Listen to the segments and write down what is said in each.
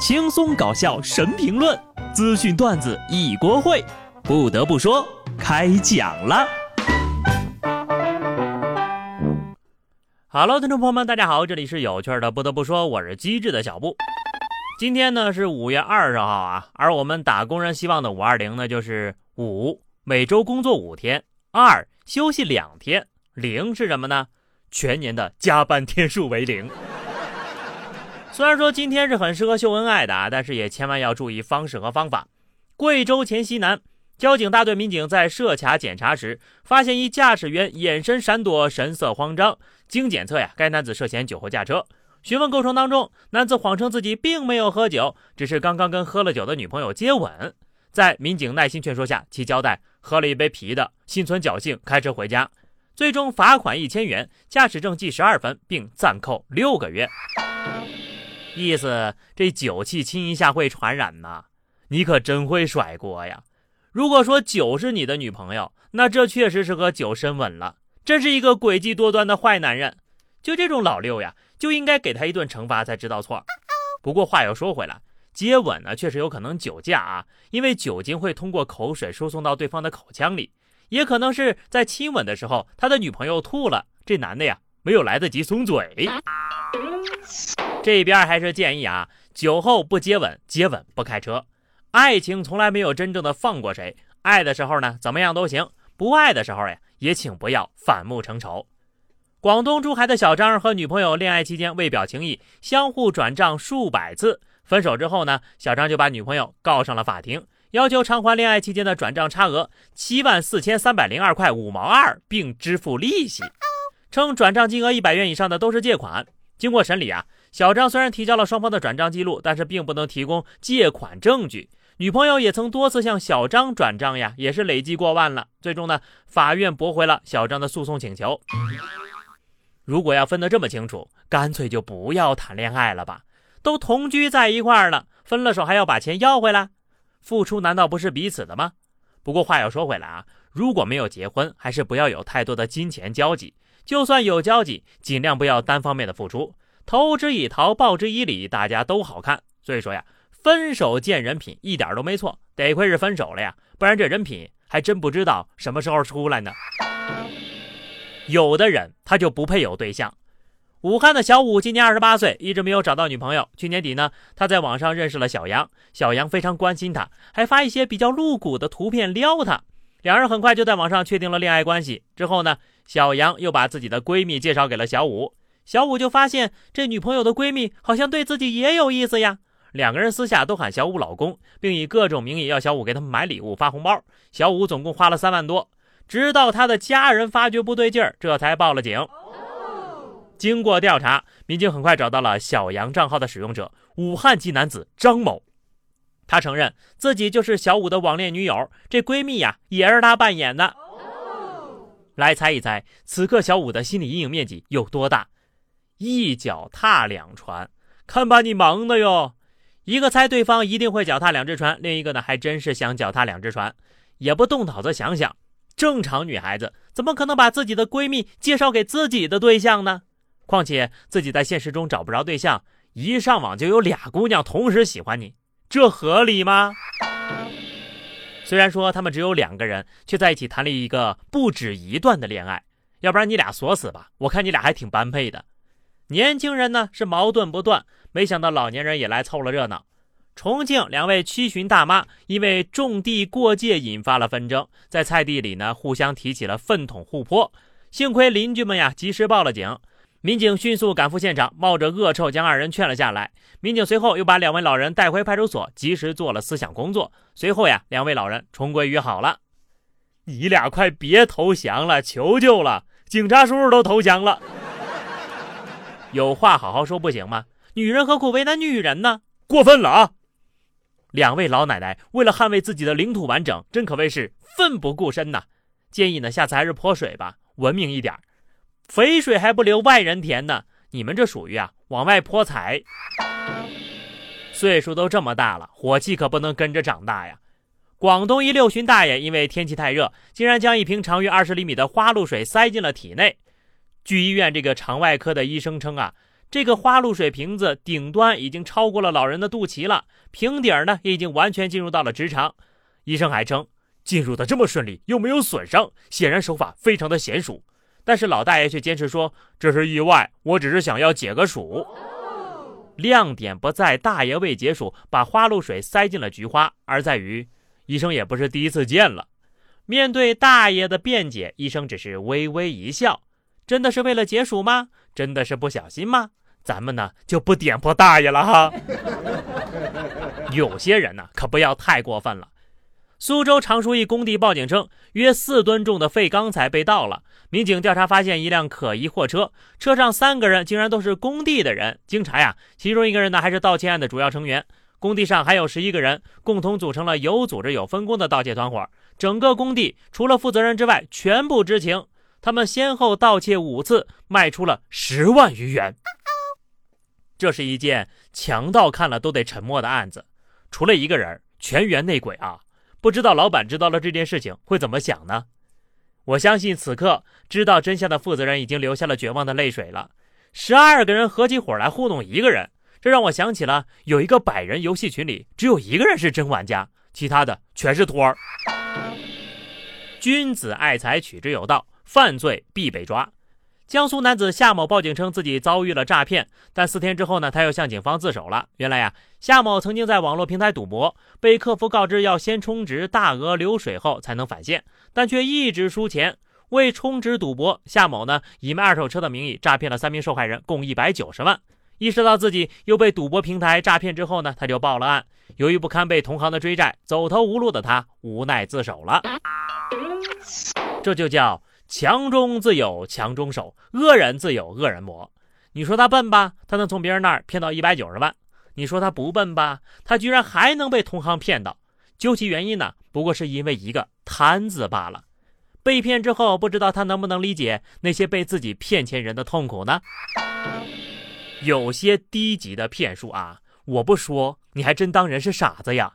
轻松搞笑神评论，资讯段子一锅烩。不得不说，开讲了。Hello，听众朋友们，大家好，这里是有趣的。不得不说，我是机智的小布。今天呢是五月二十号啊，而我们打工人希望的五二零呢，就是五每周工作五天，二休息两天，零是什么呢？全年的加班天数为零。虽然说今天是很适合秀恩爱的啊，但是也千万要注意方式和方法。贵州黔西南交警大队民警在设卡检查时，发现一驾驶员眼神闪躲，神色慌张。经检测呀，该男子涉嫌酒后驾车。询问过程当中，男子谎称自己并没有喝酒，只是刚刚跟喝了酒的女朋友接吻。在民警耐心劝说下，其交代喝了一杯啤的，心存侥幸开车回家。最终罚款一千元，驾驶证记十二分，并暂扣六个月。意思这酒气亲一下会传染呐，你可真会甩锅呀！如果说酒是你的女朋友，那这确实是和酒深吻了，真是一个诡计多端的坏男人。就这种老六呀，就应该给他一顿惩罚才知道错。不过话又说回来，接吻呢确实有可能酒驾啊，因为酒精会通过口水输送到对方的口腔里，也可能是在亲吻的时候他的女朋友吐了，这男的呀没有来得及松嘴。这边还是建议啊，酒后不接吻，接吻不开车。爱情从来没有真正的放过谁，爱的时候呢，怎么样都行；不爱的时候呀，也请不要反目成仇。广东珠海的小张和女朋友恋爱期间为表情谊，相互转账数百次。分手之后呢，小张就把女朋友告上了法庭，要求偿还恋爱期间的转账差额七万四千三百零二块五毛二，并支付利息，称转账金额一百元以上的都是借款。经过审理啊。小张虽然提交了双方的转账记录，但是并不能提供借款证据。女朋友也曾多次向小张转账呀，也是累计过万了。最终呢，法院驳回了小张的诉讼请求。如果要分得这么清楚，干脆就不要谈恋爱了吧？都同居在一块儿了，分了手还要把钱要回来？付出难道不是彼此的吗？不过话又说回来啊，如果没有结婚，还是不要有太多的金钱交集。就算有交集，尽量不要单方面的付出。投之以桃，报之以李，大家都好看。所以说呀，分手见人品一点都没错。得亏是分手了呀，不然这人品还真不知道什么时候出来呢。有的人他就不配有对象。武汉的小武今年二十八岁，一直没有找到女朋友。去年底呢，他在网上认识了小杨，小杨非常关心他，还发一些比较露骨的图片撩他。两人很快就在网上确定了恋爱关系。之后呢，小杨又把自己的闺蜜介绍给了小武。小五就发现这女朋友的闺蜜好像对自己也有意思呀，两个人私下都喊小五老公，并以各种名义要小五给他们买礼物、发红包。小五总共花了三万多，直到他的家人发觉不对劲儿，这才报了警。经过调查，民警很快找到了小杨账号的使用者——武汉籍男子张某。他承认自己就是小五的网恋女友，这闺蜜呀也是他扮演的。来猜一猜，此刻小五的心理阴影面积有多大？一脚踏两船，看把你忙的哟！一个猜对方一定会脚踏两只船，另一个呢还真是想脚踏两只船，也不动脑子想想，正常女孩子怎么可能把自己的闺蜜介绍给自己的对象呢？况且自己在现实中找不着对象，一上网就有俩姑娘同时喜欢你，这合理吗？虽然说他们只有两个人，却在一起谈了一个不止一段的恋爱，要不然你俩锁死吧，我看你俩还挺般配的。年轻人呢是矛盾不断，没想到老年人也来凑了热闹。重庆两位七旬大妈因为种地过界引发了纷争，在菜地里呢互相提起了粪桶互泼，幸亏邻居们呀及时报了警，民警迅速赶赴现场，冒着恶臭将二人劝了下来。民警随后又把两位老人带回派出所，及时做了思想工作。随后呀，两位老人重归于好了。你俩快别投降了，求求了，警察叔叔都投降了。有话好好说不行吗？女人何苦为难女人呢？过分了啊！两位老奶奶为了捍卫自己的领土完整，真可谓是奋不顾身呐！建议呢，下次还是泼水吧，文明一点。肥水还不流外人田呢，你们这属于啊往外泼财。岁数都这么大了，火气可不能跟着长大呀！广东一六旬大爷因为天气太热，竟然将一瓶长约二十厘米的花露水塞进了体内。据医院这个肠外科的医生称啊，这个花露水瓶子顶端已经超过了老人的肚脐了，瓶底儿呢也已经完全进入到了直肠。医生还称，进入的这么顺利，又没有损伤，显然手法非常的娴熟。但是老大爷却坚持说这是意外，我只是想要解个暑。亮点不在大爷未解暑，把花露水塞进了菊花，而在于医生也不是第一次见了。面对大爷的辩解，医生只是微微一笑。真的是为了解暑吗？真的是不小心吗？咱们呢就不点破大爷了哈。有些人呢可不要太过分了。苏州常熟一工地报警称，约四吨重的废钢材被盗了。民警调查发现一辆可疑货车，车上三个人竟然都是工地的人。经查呀，其中一个人呢还是盗窃案的主要成员。工地上还有十一个人，共同组成了有组织有分工的盗窃团伙。整个工地除了负责人之外，全部知情。他们先后盗窃五次，卖出了十万余元。这是一件强盗看了都得沉默的案子。除了一个人，全员内鬼啊！不知道老板知道了这件事情会怎么想呢？我相信此刻知道真相的负责人已经流下了绝望的泪水了。十二个人合起伙来糊弄一个人，这让我想起了有一个百人游戏群里只有一个人是真玩家，其他的全是托儿。君子爱财，取之有道，犯罪必被抓。江苏男子夏某报警称自己遭遇了诈骗，但四天之后呢，他又向警方自首了。原来呀，夏某曾经在网络平台赌博，被客服告知要先充值大额流水后才能返现，但却一直输钱。为充值赌博，夏某呢以卖二手车的名义诈骗了三名受害人，共一百九十万。意识到自己又被赌博平台诈骗之后呢，他就报了案。由于不堪被同行的追债，走投无路的他无奈自首了。这就叫。强中自有强中手，恶人自有恶人磨。你说他笨吧，他能从别人那儿骗到一百九十万；你说他不笨吧，他居然还能被同行骗到。究其原因呢，不过是因为一个贪字罢了。被骗之后，不知道他能不能理解那些被自己骗钱人的痛苦呢？有些低级的骗术啊，我不说，你还真当人是傻子呀。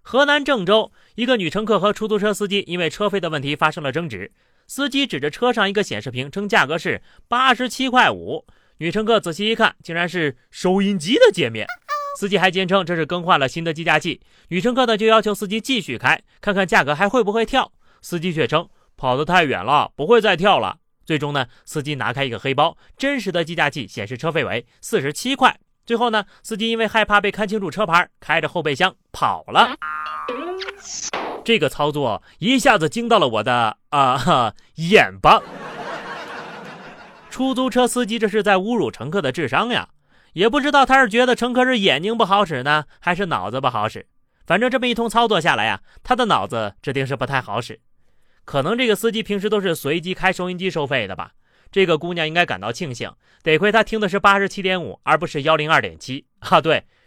河南郑州一个女乘客和出租车司机因为车费的问题发生了争执。司机指着车上一个显示屏，称价格是八十七块五。女乘客仔细一看，竟然是收音机的界面。司机还坚称这是更换了新的计价器。女乘客呢就要求司机继续开，看看价格还会不会跳。司机却称跑得太远了，不会再跳了。最终呢，司机拿开一个黑包，真实的计价器显示车费为四十七块。最后呢，司机因为害怕被看清楚车牌，开着后备箱跑了。这个操作一下子惊到了我的啊哈眼巴！出租车司机这是在侮辱乘客的智商呀！也不知道他是觉得乘客是眼睛不好使呢，还是脑子不好使。反正这么一通操作下来呀，他的脑子指定是不太好使。可能这个司机平时都是随机开收音机收费的吧？这个姑娘应该感到庆幸，得亏她听的是八十七点五，而不是幺零二点七啊！对，